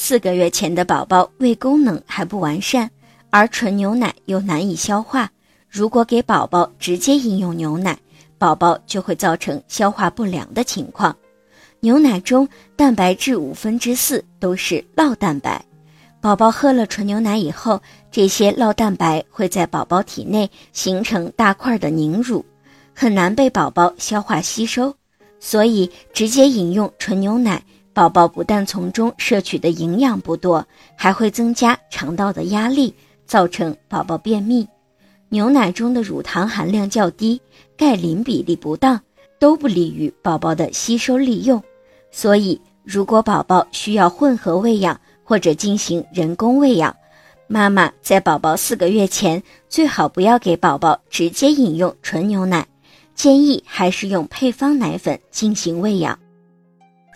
四个月前的宝宝胃功能还不完善，而纯牛奶又难以消化。如果给宝宝直接饮用牛奶，宝宝就会造成消化不良的情况。牛奶中蛋白质五分之四都是酪蛋白，宝宝喝了纯牛奶以后，这些酪蛋白会在宝宝体内形成大块的凝乳，很难被宝宝消化吸收。所以，直接饮用纯牛奶。宝宝不但从中摄取的营养不多，还会增加肠道的压力，造成宝宝便秘。牛奶中的乳糖含量较低，钙磷比例不当，都不利于宝宝的吸收利用。所以，如果宝宝需要混合喂养或者进行人工喂养，妈妈在宝宝四个月前最好不要给宝宝直接饮用纯牛奶，建议还是用配方奶粉进行喂养。